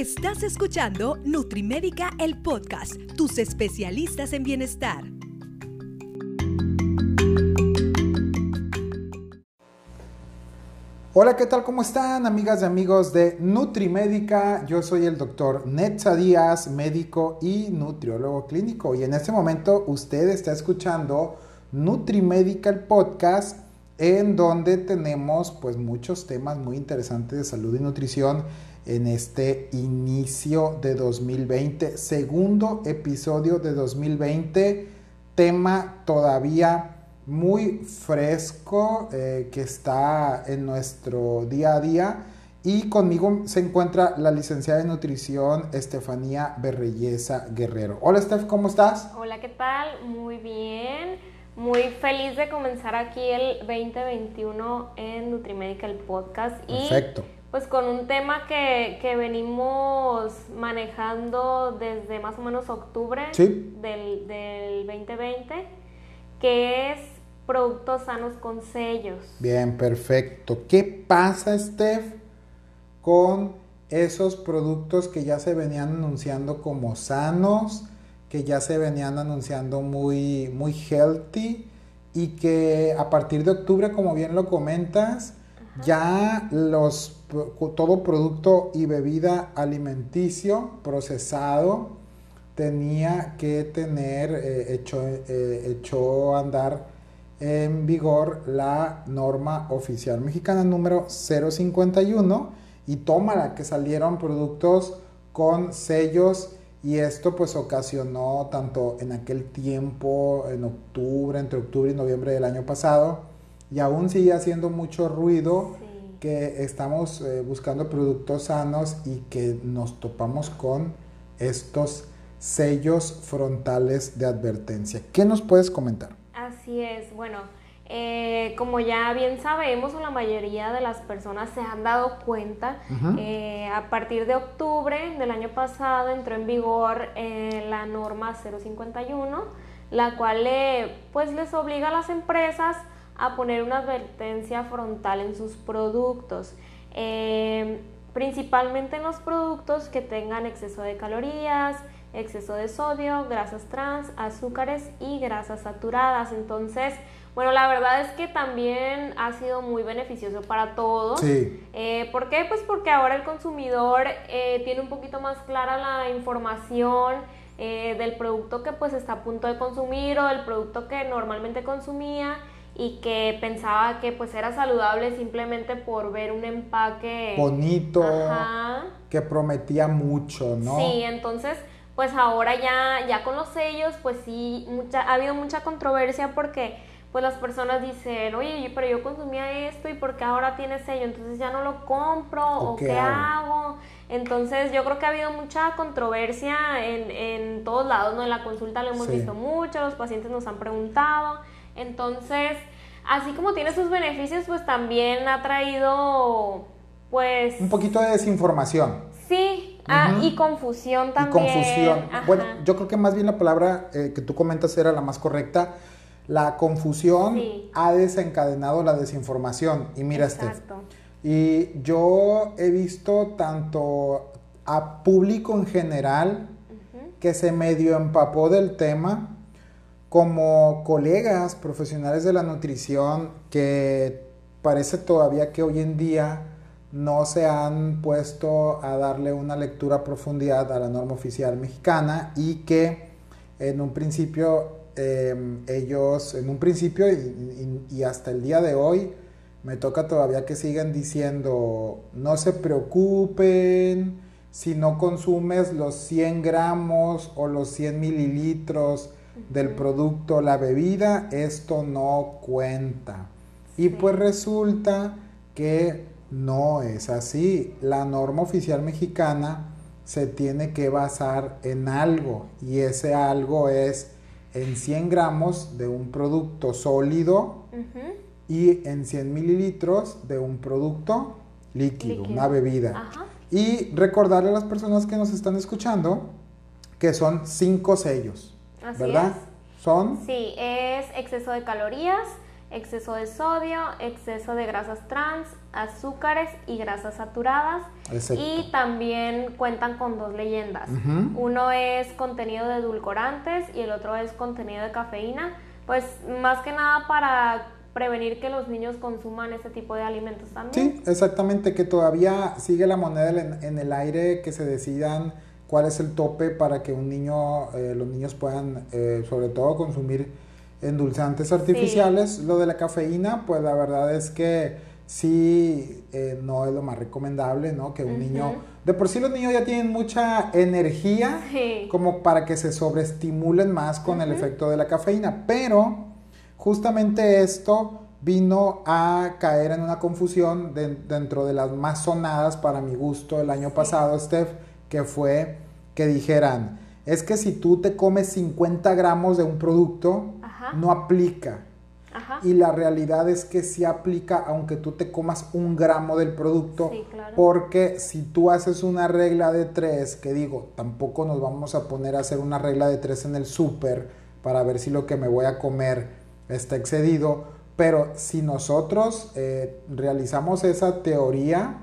Estás escuchando Nutrimédica, el podcast, tus especialistas en bienestar. Hola, ¿qué tal? ¿Cómo están, amigas y amigos de Nutrimédica? Yo soy el doctor Netza Díaz, médico y nutriólogo clínico. Y en este momento usted está escuchando Nutrimédica, el podcast, en donde tenemos pues muchos temas muy interesantes de salud y nutrición en este inicio de 2020, segundo episodio de 2020, tema todavía muy fresco eh, que está en nuestro día a día. Y conmigo se encuentra la licenciada de nutrición Estefanía Berreyesa Guerrero. Hola Steph, ¿cómo estás? Hola, ¿qué tal? Muy bien. Muy feliz de comenzar aquí el 2021 en Nutrimedical Podcast. Perfecto. Y pues con un tema que, que, venimos manejando desde más o menos octubre del, del 2020, que es productos sanos con sellos. Bien, perfecto. ¿Qué pasa, Steph, con esos productos que ya se venían anunciando como sanos, que ya se venían anunciando muy, muy healthy y que a partir de octubre, como bien lo comentas, ya todo producto y bebida alimenticio procesado tenía que tener eh, hecho, eh, hecho andar en vigor la norma oficial mexicana número 051 y tómala que salieron productos con sellos y esto pues ocasionó tanto en aquel tiempo, en octubre, entre octubre y noviembre del año pasado, y aún sigue haciendo mucho ruido que estamos eh, buscando productos sanos y que nos topamos con estos sellos frontales de advertencia. ¿Qué nos puedes comentar? Así es, bueno, eh, como ya bien sabemos, o la mayoría de las personas se han dado cuenta, eh, a partir de octubre del año pasado entró en vigor la norma 051, la cual pues les obliga a las empresas a poner una advertencia frontal en sus productos. Eh, principalmente en los productos que tengan exceso de calorías, exceso de sodio, grasas trans, azúcares y grasas saturadas. Entonces, bueno, la verdad es que también ha sido muy beneficioso para todos. Sí. Eh, ¿Por qué? Pues porque ahora el consumidor eh, tiene un poquito más clara la información del producto que pues está a punto de consumir o del producto que normalmente consumía y que pensaba que pues era saludable simplemente por ver un empaque bonito, que prometía mucho, ¿no? Sí, entonces pues ahora ya, ya con los sellos pues sí, mucha, ha habido mucha controversia porque pues las personas dicen, oye, pero yo consumía esto y porque ahora tiene sello, entonces ya no lo compro o, qué, hago? Entonces yo creo que ha habido mucha controversia en, en todos lados, ¿no? En la consulta lo hemos visto mucho, los pacientes nos han preguntado. Entonces, así como tiene sus beneficios, pues también ha traído, pues... Un poquito de desinformación. Sí, ah, y confusión también. Y confusión. Bueno, yo creo que más bien la palabra eh, que tú comentas era la más correcta. La confusión ha desencadenado la desinformación. Y mira, Exacto. y yo he visto tanto a público en general que se medio empapó del tema como colegas profesionales de la nutrición que parece todavía que hoy en día no se han puesto a darle una lectura a profundidad a la norma oficial mexicana y que en un principio em, ellos, en un principio y, hasta el día de hoy, me toca todavía que sigan diciendo, no se preocupen si no consumes los 100 gramos o los 100 mililitros del producto, la bebida, esto no cuenta. Y pues resulta que no es así. La norma oficial mexicana se tiene que basar en algo y ese algo es en 100 gramos de un producto sólido y en 100 mililitros de un producto líquido, una bebida. Y recordarle a las personas que nos están escuchando que son cinco sellos. ¿Verdad? ¿Son? Sí, es exceso de calorías, exceso de sodio, exceso de grasas trans, azúcares y grasas saturadas. Y también cuentan con dos leyendas. Uno es contenido de edulcorantes y el otro es contenido de cafeína. Pues más que nada para prevenir que los niños consuman ese tipo de alimentos también. Sí, exactamente, que todavía sigue la moneda en el aire, que se decidan cuál es el tope para que un niño, eh, los niños puedan eh, sobre todo consumir endulzantes artificiales. Lo de la cafeína, pues la verdad es que sí, eh, no es lo más recomendable, ¿no? Que un niño, de por sí los niños ya tienen mucha energía como para que se sobreestimulen más con el efecto de la cafeína, pero justamente esto vino a caer en una confusión dentro de las más sonadas para mi gusto el año pasado, Steph, que fue que dijeran, es que si tú te comes 50 gramos de un producto, no aplica. Y la realidad es que sí aplica aunque tú te comas un gramo del producto, porque si tú haces una regla de tres, que digo, tampoco nos vamos a poner a hacer una regla de tres en el súper para ver si lo que me voy a comer está excedido, pero si nosotros eh, realizamos esa teoría,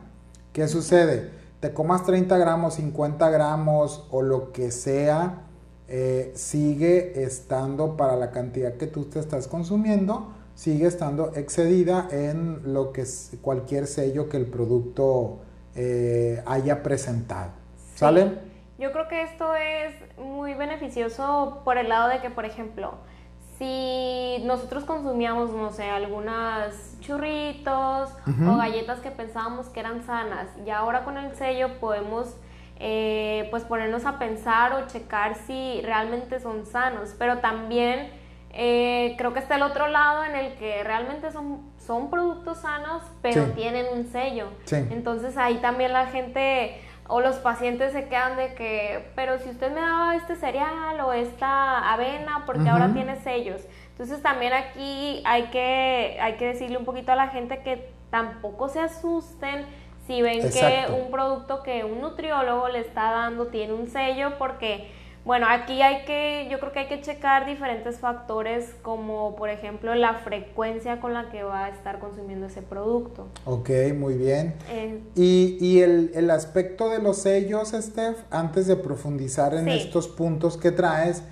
¿qué sucede? Te comas 30 gramos, 50 gramos o lo que sea, eh, sigue estando para la cantidad que tú te estás consumiendo, sigue estando excedida en lo que es cualquier sello que el producto eh, haya presentado. ¿Sale? Yo creo que esto es muy beneficioso por el lado de que, por ejemplo, si nosotros consumíamos, no sé, algunas churritos o galletas que pensábamos que eran sanas y ahora con el sello podemos eh, pues ponernos a pensar o checar si realmente son sanos, pero también eh, creo que está el otro lado en el que realmente son, son productos sanos, pero tienen un sello. Entonces ahí también la gente o los pacientes se quedan de que, pero si usted me daba este cereal o esta avena, porque ahora tiene sellos. Entonces también aquí hay que, hay que decirle un poquito a la gente que tampoco se asusten si ven que un producto que un nutriólogo le está dando tiene un sello porque bueno, aquí hay que, yo creo que hay que checar diferentes factores como por ejemplo la frecuencia con la que va a estar consumiendo ese producto. Ok, muy bien. Eh, y, el, aspecto de los sellos, Steph, antes de profundizar en estos puntos que traes,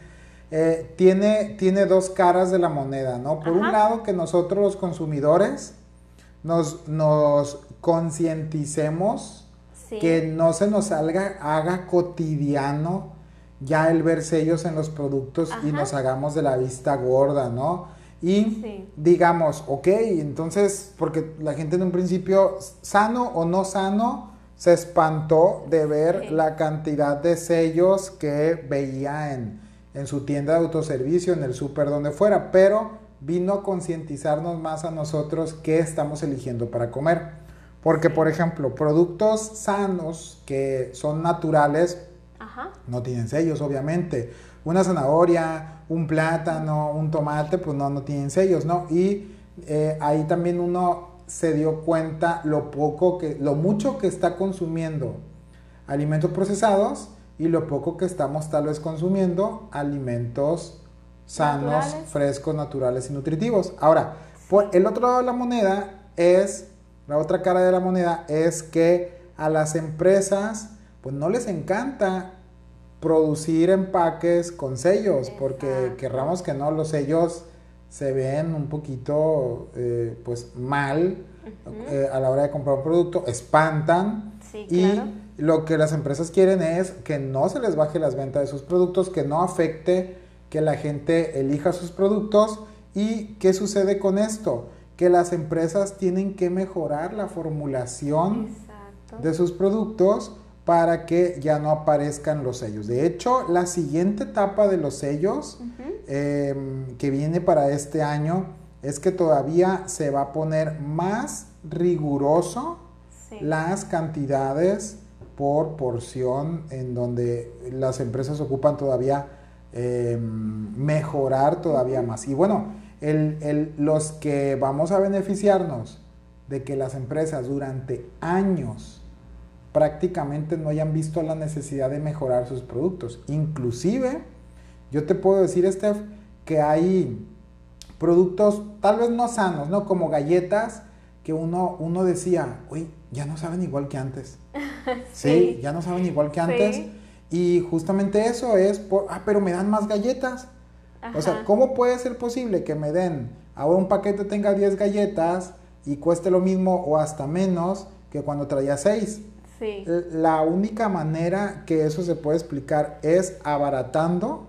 eh, tiene, tiene dos caras de la moneda, ¿no? Por un lado, que nosotros los consumidores nos, nos concienticemos, que no se nos salga, haga cotidiano ya el ver sellos en los productos y nos hagamos de la vista gorda, ¿no? Y digamos, ok, entonces, porque la gente en un principio, sano o no sano, se espantó de ver la cantidad de sellos que veía en, en su tienda de autoservicio, en el súper, donde fuera, pero vino a concientizarnos más a nosotros qué estamos eligiendo para comer. Porque, por ejemplo, productos sanos que son naturales, no tienen sellos, obviamente. Una zanahoria, un plátano, un tomate, pues no, no tienen sellos, ¿no? Y eh, ahí también uno se dio cuenta lo poco que, lo mucho que está consumiendo alimentos procesados y lo poco que estamos tal vez consumiendo alimentos sanos, frescos, naturales y nutritivos. Ahora, por el otro lado de la moneda es, la otra cara de la moneda es que a las empresas pues no les encanta producir empaques con sellos, porque querramos que no, los sellos se ven un poquito eh, pues mal eh, a la hora de comprar un producto, espantan. Y lo que las empresas quieren es que no se les baje las ventas de sus productos, que no afecte que la gente elija sus productos. Y qué sucede con esto, que las empresas tienen que mejorar la formulación de sus productos para que ya no aparezcan los sellos. De hecho, la siguiente etapa de los sellos em, que viene para este año es que todavía se va a poner más riguroso las cantidades por porción en donde las empresas ocupan todavía em, mejorar todavía más. Y bueno, los que vamos a beneficiarnos de que las empresas durante años prácticamente no hayan visto la necesidad de mejorar sus productos. Inclusive, yo te puedo decir, Steph, que hay productos tal vez no sanos, ¿no? Como galletas que uno, uno decía, uy, ya no saben igual que antes. sí. ya no saben igual que antes. Y justamente eso es, por, ah, pero me dan más galletas. O sea, ¿cómo puede ser posible que me den, ahora un paquete tenga 10 galletas y cueste lo mismo o hasta menos que cuando traía 6? Sí. La única manera que eso se puede explicar es abaratando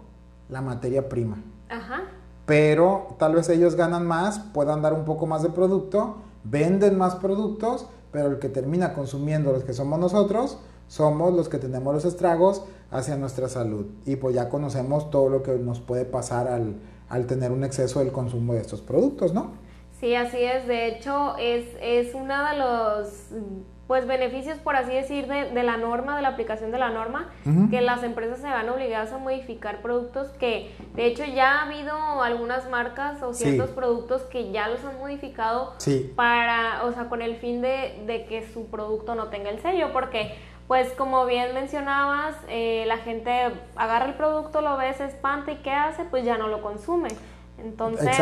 la materia prima. Ajá. Pero tal vez ellos ganan más, puedan dar un poco más de producto, venden más productos, pero el que termina consumiendo los que somos nosotros, somos los que tenemos los estragos hacia nuestra salud. Y pues ya conocemos todo lo que nos puede pasar al, al tener un exceso del consumo de estos productos, ¿no? Sí, así es. De hecho, es, es uno de los pues beneficios, por así decir, de, de, la norma, de la aplicación de la norma, que las empresas se van obligadas a modificar productos que, de hecho, ya ha habido algunas marcas o ciertos productos que ya los han modificado para, o sea, con el fin de, de, que su producto no tenga el sello, porque pues como bien mencionabas, eh, la gente agarra el producto, lo ve, se espanta y ¿qué hace? Pues ya no lo consume. Entonces,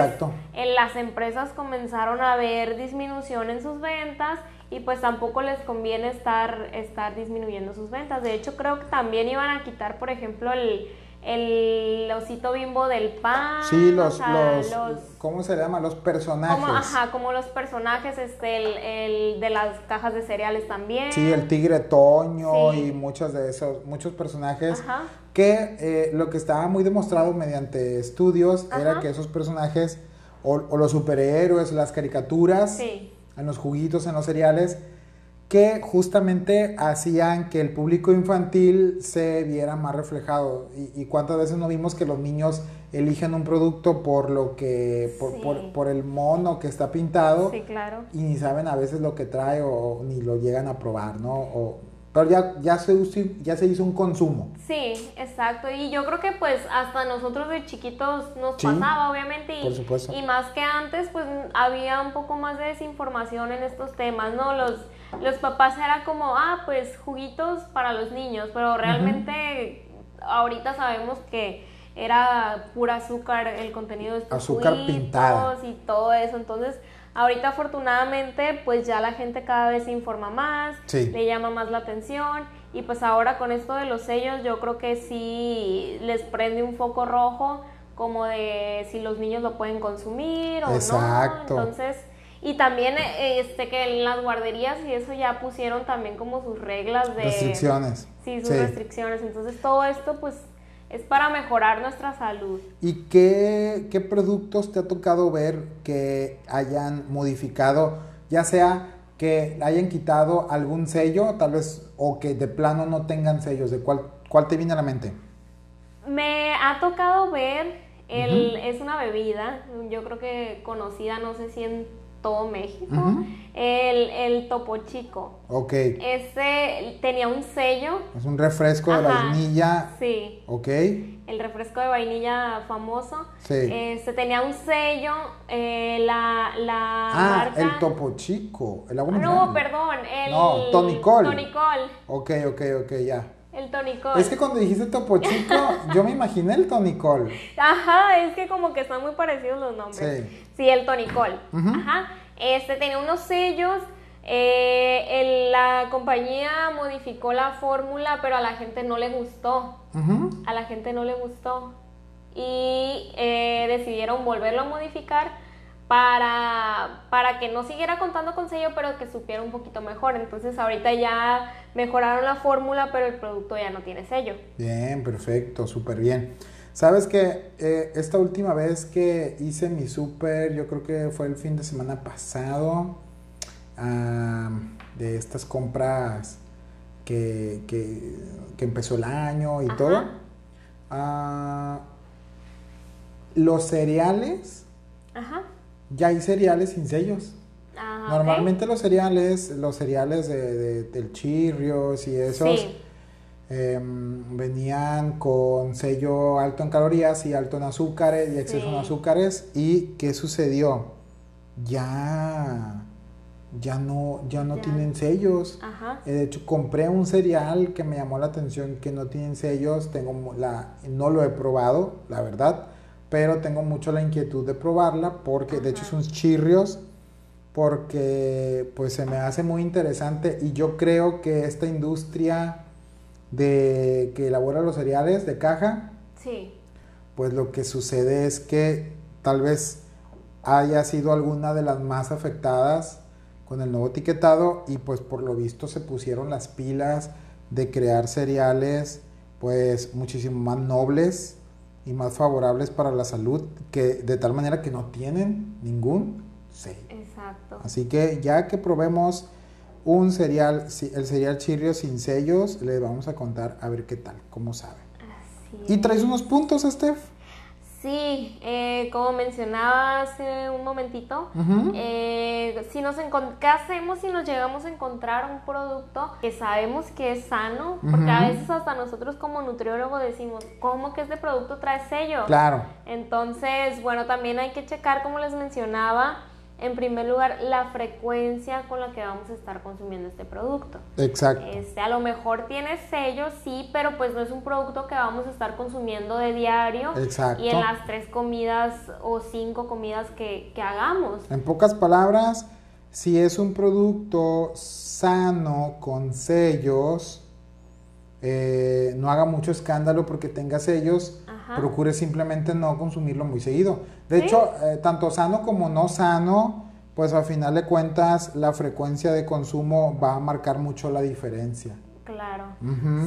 en las empresas comenzaron a ver disminución en sus ventas y pues tampoco les conviene estar, estar disminuyendo sus ventas. De hecho, creo que también iban a quitar, por ejemplo, el, el osito bimbo del pan. Sí, los, los, ¿cómo se llama? Los personajes. Como, ajá, como los personajes, este, el, el, de las cajas de cereales también. Sí, el tigre Toño y muchos de esos, muchos personajes que eh, lo que estaba muy demostrado mediante estudios era que esos personajes o, o, los superhéroes, las caricaturas, en los juguitos, en los cereales, que justamente hacían que el público infantil se viera más reflejado. Y, cuántas veces no vimos que los niños eligen un producto por lo que, por, por, el mono que está pintado. Sí, claro. Y ni saben a veces lo que trae o, ni lo llegan a probar, ¿no? O, pero ya, ya, se, ya se hizo un consumo. Sí, exacto. Y yo creo que pues hasta nosotros de chiquitos nos pasaba, obviamente. Y, por supuesto. y más que antes, pues había un poco más de desinformación en estos temas, ¿no? Los los papás era como, ah, pues juguitos para los niños, pero realmente ahorita sabemos que era pura azúcar el contenido de estos azúcar pintada y todo eso, entonces ahorita afortunadamente pues ya la gente cada vez se informa más, le llama más la atención y pues ahora con esto de los sellos yo creo que sí les prende un foco rojo como de si los niños lo pueden consumir o Exacto. no, entonces y también este que en las guarderías y eso ya pusieron también como sus reglas de restricciones. Sí, sus restricciones. Entonces todo esto pues es para mejorar nuestra salud. ¿Y qué, qué productos te ha tocado ver que hayan modificado, ya sea que hayan quitado algún sello, tal vez, o que de plano no tengan sellos? ¿De cuál, cuál te viene a la mente? Me ha tocado ver, el, es una bebida, yo creo que conocida, no sé si en todo México. el, el, Topo Chico. Ok. Ese tenía un sello. Es un refresco de vainilla. Sí. Ok. El refresco de vainilla famoso. Sí. Este tenía un sello. Eh, la, la ah, el Topo Chico. El agua No, perdón. El no, Tonicol. Tonicol. Ok, ok, ok, ya. El tonicol. Es que cuando dijiste Topo Chico, yo me imaginé el tonicol. Ajá, es que como que están muy parecidos los nombres. Sí. Sí, el tonicol. Ajá. Este tenía unos sellos. Eh, la compañía modificó la fórmula, pero a la gente no le gustó. A la gente no le gustó. Y eh, decidieron volverlo a modificar para, para que no siguiera contando con sello, pero que supiera un poquito mejor. Entonces ahorita ya mejoraron la fórmula, pero el producto ya no tiene sello. Bien, perfecto, súper bien. Sabes que eh, esta última vez que hice mi súper, yo creo que fue el fin de semana pasado, de estas compras que, que, empezó el año y todo. Ah, los cereales Ajá ya hay cereales sin sellos. Normalmente los cereales, los cereales de, del chirrios y esos em, venían con sello alto en calorías y alto en azúcares y exceso en azúcares. ¿Y qué sucedió? Ya, ya no, ya no tienen sellos. Eh, de hecho, compré un cereal que me llamó la atención que no tienen sellos. Tengo la, no lo he probado, la verdad pero tengo mucho la inquietud de probarla porque de hecho son chirrios porque pues se me hace muy interesante y yo creo que esta industria de que elabora los cereales de caja, sí. pues lo que sucede es que tal vez haya sido alguna de las más afectadas con el nuevo etiquetado y pues por lo visto se pusieron las pilas de crear cereales pues muchísimo más nobles y más favorables para la salud que de tal manera que no tienen ningún sello. Exacto. Así que ya que probemos un cereal, el cereal chirrio sin sellos, les vamos a contar a ver qué tal, cómo sabe. Así ¿Y traes unos puntos, Steph? Sí, eh, como mencionaba hace un momentito, eh, si nos ¿qué hacemos si nos llegamos a encontrar un producto que sabemos que es sano? Porque a veces hasta nosotros como nutriólogo decimos, ¿cómo que este producto trae sello? Claro. Entonces, bueno, también hay que checar, como les mencionaba, en primer lugar, la frecuencia con la que vamos a estar consumiendo este producto. Exacto. Este, a lo mejor tiene sello, sí, pero pues no es un producto que vamos a estar consumiendo de diario. Exacto. Y en las tres comidas o cinco comidas que, que hagamos. En pocas palabras, si es un producto sano, con sellos, eh, no haga mucho escándalo porque tenga sellos, procure simplemente no consumirlo muy seguido. De hecho, eh, tanto sano como no sano, pues al final de cuentas la frecuencia de consumo va a marcar mucho la diferencia. Claro.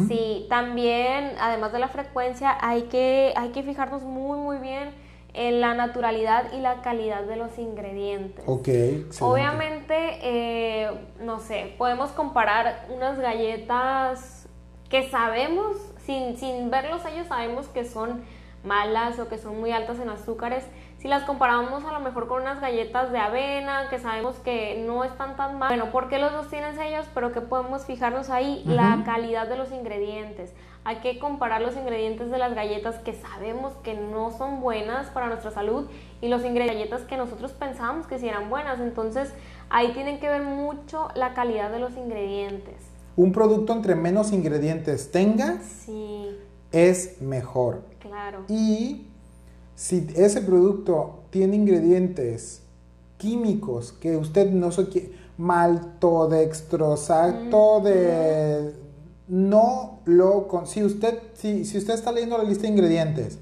Sí, también, además de la frecuencia, hay que, hay que fijarnos muy, muy bien en la naturalidad y la calidad de los ingredientes. Ok. Obviamente, eh, no sé, podemos comparar unas galletas que sabemos, sin, sin verlos ellos sabemos que son malas o que son muy altas en azúcares. Si las comparamos a lo mejor con unas galletas de avena, que sabemos que no están tan mal, bueno, ¿por qué los dos tienen sellos? Pero que podemos fijarnos ahí la calidad de los ingredientes. Hay que comparar los ingredientes de las galletas que sabemos que no son buenas para nuestra salud y los ingredientes que nosotros pensábamos que sí eran buenas. Entonces, ahí tienen que ver mucho la calidad de los ingredientes un producto entre menos ingredientes tenga, es mejor. Claro. Y si ese producto tiene ingredientes químicos que usted no se maltodextrosato de no lo si usted si, si usted está leyendo la lista de ingredientes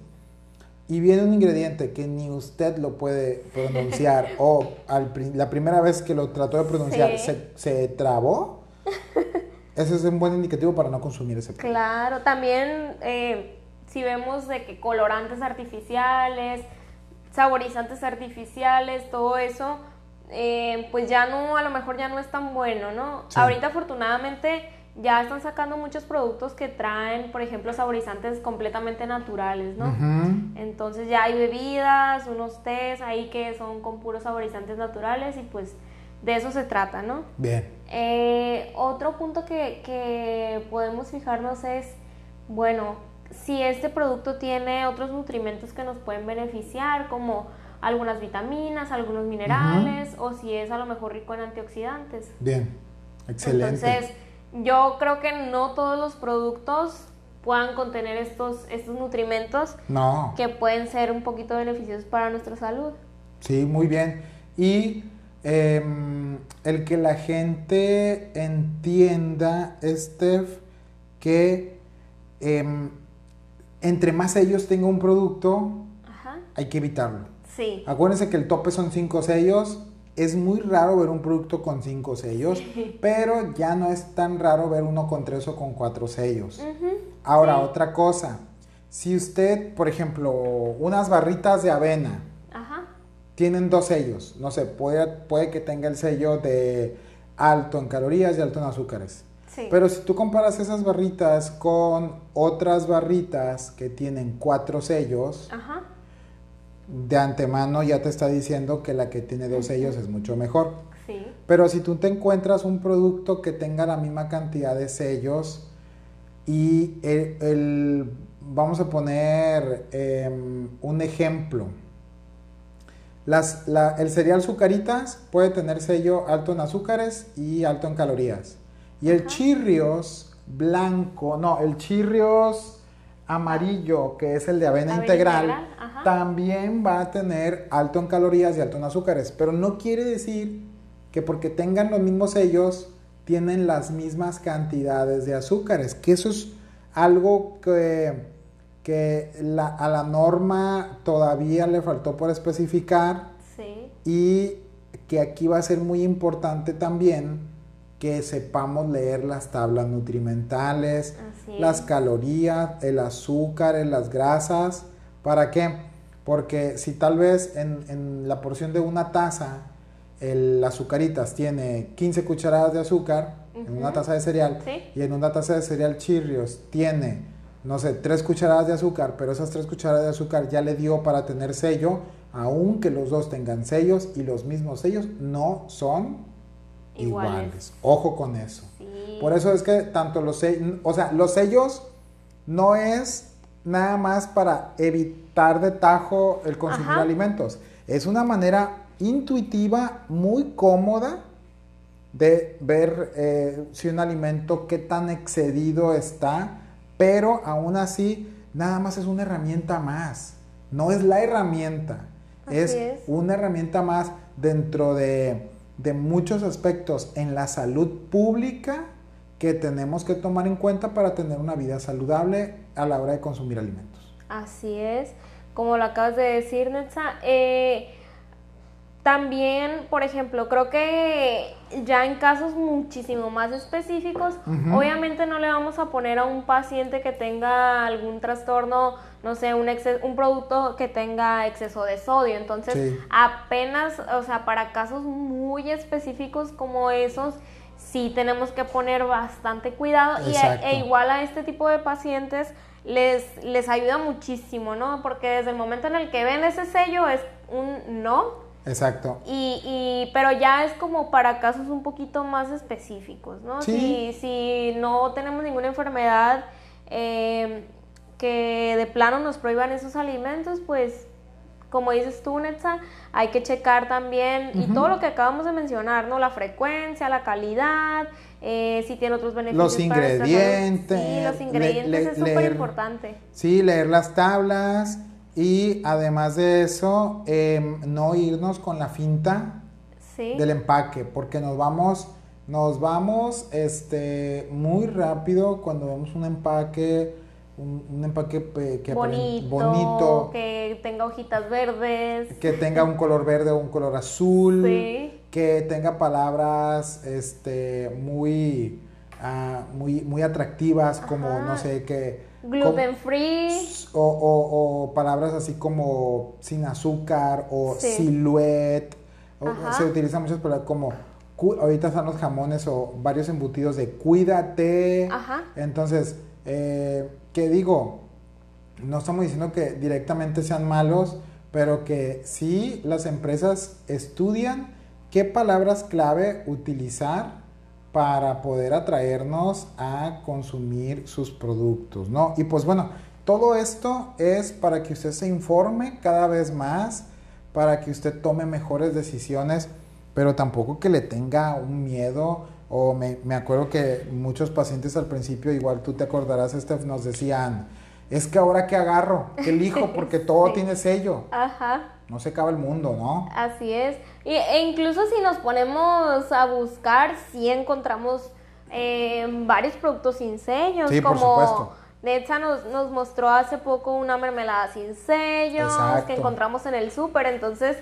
y viene un ingrediente que ni usted lo puede pronunciar o la primera vez que lo trató de pronunciar se, se trabó ese es un buen indicativo para no consumir ese producto. Claro, también eh, si vemos de que colorantes artificiales, saborizantes artificiales, todo eso, eh, pues ya no, a lo mejor ya no es tan bueno, ¿no? Ahorita afortunadamente ya están sacando muchos productos que traen, por ejemplo, saborizantes completamente naturales, ¿no? Entonces ya hay bebidas, unos tés ahí que son con puros saborizantes naturales y pues de eso se trata, ¿no? Bien. Eh, otro punto que, podemos fijarnos es, bueno, si este producto tiene otros nutrimentos que nos pueden beneficiar, como algunas vitaminas, algunos minerales, o si es a lo mejor rico en antioxidantes. Bien, excelente. Entonces, yo creo que no todos los productos puedan contener estos, estos nutrimentos no. que pueden ser un poquito beneficiosos para nuestra salud. Sí, muy bien. Y Em, el que la gente entienda, Steph, que em, entre más sellos tenga un producto, hay que evitarlo. Sí. Acuérdense que el tope son cinco sellos. Es muy raro ver un producto con cinco sellos, pero ya no es tan raro ver uno con tres o con cuatro sellos. Ahora, otra cosa. Si usted, por ejemplo, unas barritas de avena, tienen dos sellos. No sé, puede, puede que tenga el sello de alto en calorías y alto en azúcares. Pero si tú comparas esas barritas con otras barritas que tienen cuatro sellos, de antemano ya te está diciendo que la que tiene dos sellos es mucho mejor. Sí. Pero si tú te encuentras un producto que tenga la misma cantidad de sellos y el, vamos a poner em, un ejemplo, las, el cereal Zucaritas puede tener sello alto en azúcares y alto en calorías. Y el chirrios blanco, no, el chirrios amarillo, que es el de avena, integral, también va a tener alto en calorías y alto en azúcares. Pero no quiere decir que porque tengan los mismos sellos, tienen las mismas cantidades de azúcares. Que eso es algo que, que a la norma todavía le faltó por especificar. Y que aquí va a ser muy importante también que sepamos leer las tablas nutrimentales, las calorías, el azúcar, las grasas. ¿Para qué? Porque si tal vez en, la porción de una taza el azucaritas tiene 15 cucharadas de azúcar en una taza de cereal y en una taza de cereal chirrios tiene, no sé, 3 cucharadas de azúcar, pero esas 3 cucharadas de azúcar ya le dio para tener sello, aunque los dos tengan sellos y los mismos sellos, no son iguales. Ojo con eso. Por eso es que tanto los sellos, o sea, los sellos no es nada más para evitar de tajo el consumir alimentos. Es una manera intuitiva, muy cómoda de ver eh, si un alimento qué tan excedido está, pero aún así nada más es una herramienta más. No es la herramienta, es una herramienta más dentro de de muchos aspectos en la salud pública que tenemos que tomar en cuenta para tener una vida saludable a la hora de consumir alimentos. Así es, como lo acabas de decir, Netza. Eh, también, por ejemplo, creo que ya en casos muchísimo más específicos, obviamente no le vamos a poner a un paciente que tenga algún trastorno, no sé, un, un producto que tenga exceso de sodio. Entonces, apenas, o sea, para casos muy específicos como esos, sí tenemos que poner bastante cuidado. Y e, igual a este tipo de pacientes les, les ayuda muchísimo, ¿no? Porque desde el momento en el que ven ese sello es un no Exacto. Y, y, pero ya es como para casos un poquito más específicos, ¿no? Si, si no tenemos ninguna enfermedad eh, que de plano nos prohíban esos alimentos, pues como dices tú, Netza, hay que checar también y todo lo que acabamos de mencionar, ¿no? La frecuencia, la calidad, eh, si tiene otros beneficios. Los ingredientes. sí, los ingredientes es súper importante. Sí, leer las tablas. Y además de eso, em, no irnos con la finta del empaque, porque nos vamos, nos vamos este, muy rápido cuando vemos un empaque, un, empaque que bonito, que tenga hojitas verdes, que tenga un color verde o un color azul, que tenga palabras este, muy, ah, muy, muy atractivas, como no sé, que Gluten free. O, palabras así como sin azúcar o silhouette. se utilizan muchas palabras como ahorita están los jamones o varios embutidos de cuídate. Entonces, eh, ¿qué digo? No estamos diciendo que directamente sean malos, pero que sí las empresas estudian qué palabras clave utilizar para poder atraernos a consumir sus productos, ¿no? Y pues bueno, todo esto es para que usted se informe cada vez más, para que usted tome mejores decisiones, pero tampoco que le tenga un miedo o me, acuerdo que muchos pacientes al principio, igual tú te acordarás, Steph, nos decían, es que ahora que agarro, que elijo, porque todo tiene sello. Ajá. No se acaba el mundo, ¿no? Así es. Y, e incluso si nos ponemos a buscar, sí encontramos eh, varios productos sin sellos. Sí, como por supuesto. Netza nos, nos mostró hace poco una mermelada sin sellos que encontramos en el súper. Entonces,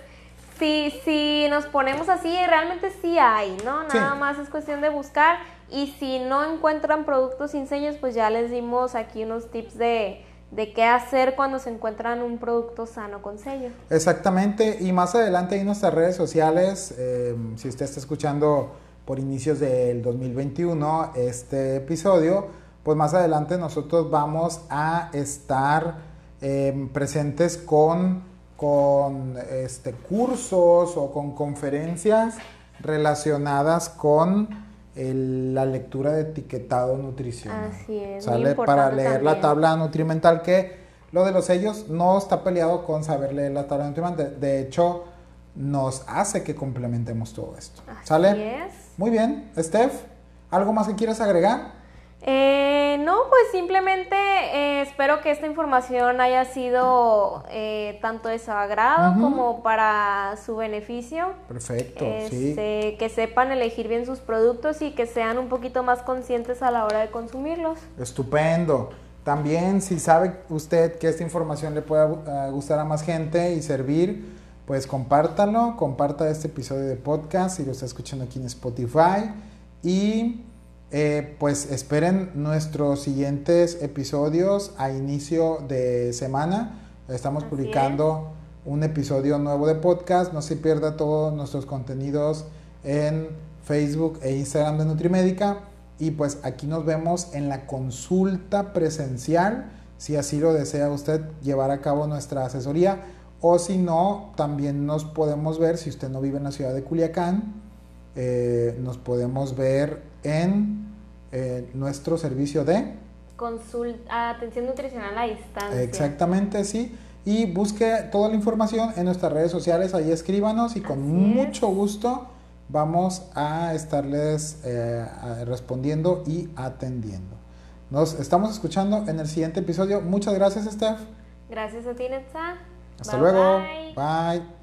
si, si nos ponemos así, realmente sí hay, ¿no? Nada más es cuestión de buscar. Y si no encuentran productos sin sellos, pues ya les dimos aquí unos tips de, qué hacer cuando se encuentran un producto sano con sello. Exactamente, y más adelante en nuestras redes sociales, eh, si usted está escuchando por inicios del 2021 este episodio, pues más adelante nosotros vamos a estar eh, presentes con, con este, cursos o con conferencias relacionadas con la lectura de etiquetado nutricional. Así es. ¿Sale? Para leer la tabla nutrimental que lo de los sellos no está peleado con saber leer la tabla nutrimental. De, hecho, nos hace que complementemos todo esto. ¿Sale? Así es. Muy bien. Steph, ¿algo más que quieras agregar? Eh, no, pues simplemente eh, espero que esta información haya sido eh, tanto de su agrado como para su beneficio. Perfecto, este, Que sepan elegir bien sus productos y que sean un poquito más conscientes a la hora de consumirlos. Estupendo. También si sabe usted que esta información le pueda gustar a más gente y servir, pues compártalo, comparta este episodio de podcast si lo está escuchando aquí en Spotify y eh, pues esperen nuestros siguientes episodios a inicio de semana. Estamos publicando un episodio nuevo de podcast. No se pierda todos nuestros contenidos en Facebook e Instagram de Nutrimédica. Y pues aquí nos vemos en la consulta presencial, si así lo desea usted llevar a cabo nuestra asesoría. O si no, también nos podemos ver, si usted no vive en la ciudad de Culiacán, eh, nos podemos ver en eh, nuestro servicio de Consulta, atención nutricional a distancia. Exactamente, sí. Y busque toda la información en nuestras redes sociales, ahí escríbanos y con mucho gusto vamos a estarles eh, respondiendo y atendiendo. Nos estamos escuchando en el siguiente episodio. Muchas gracias, Steph. Gracias a ti, Netza. Hasta luego. bye. Gracias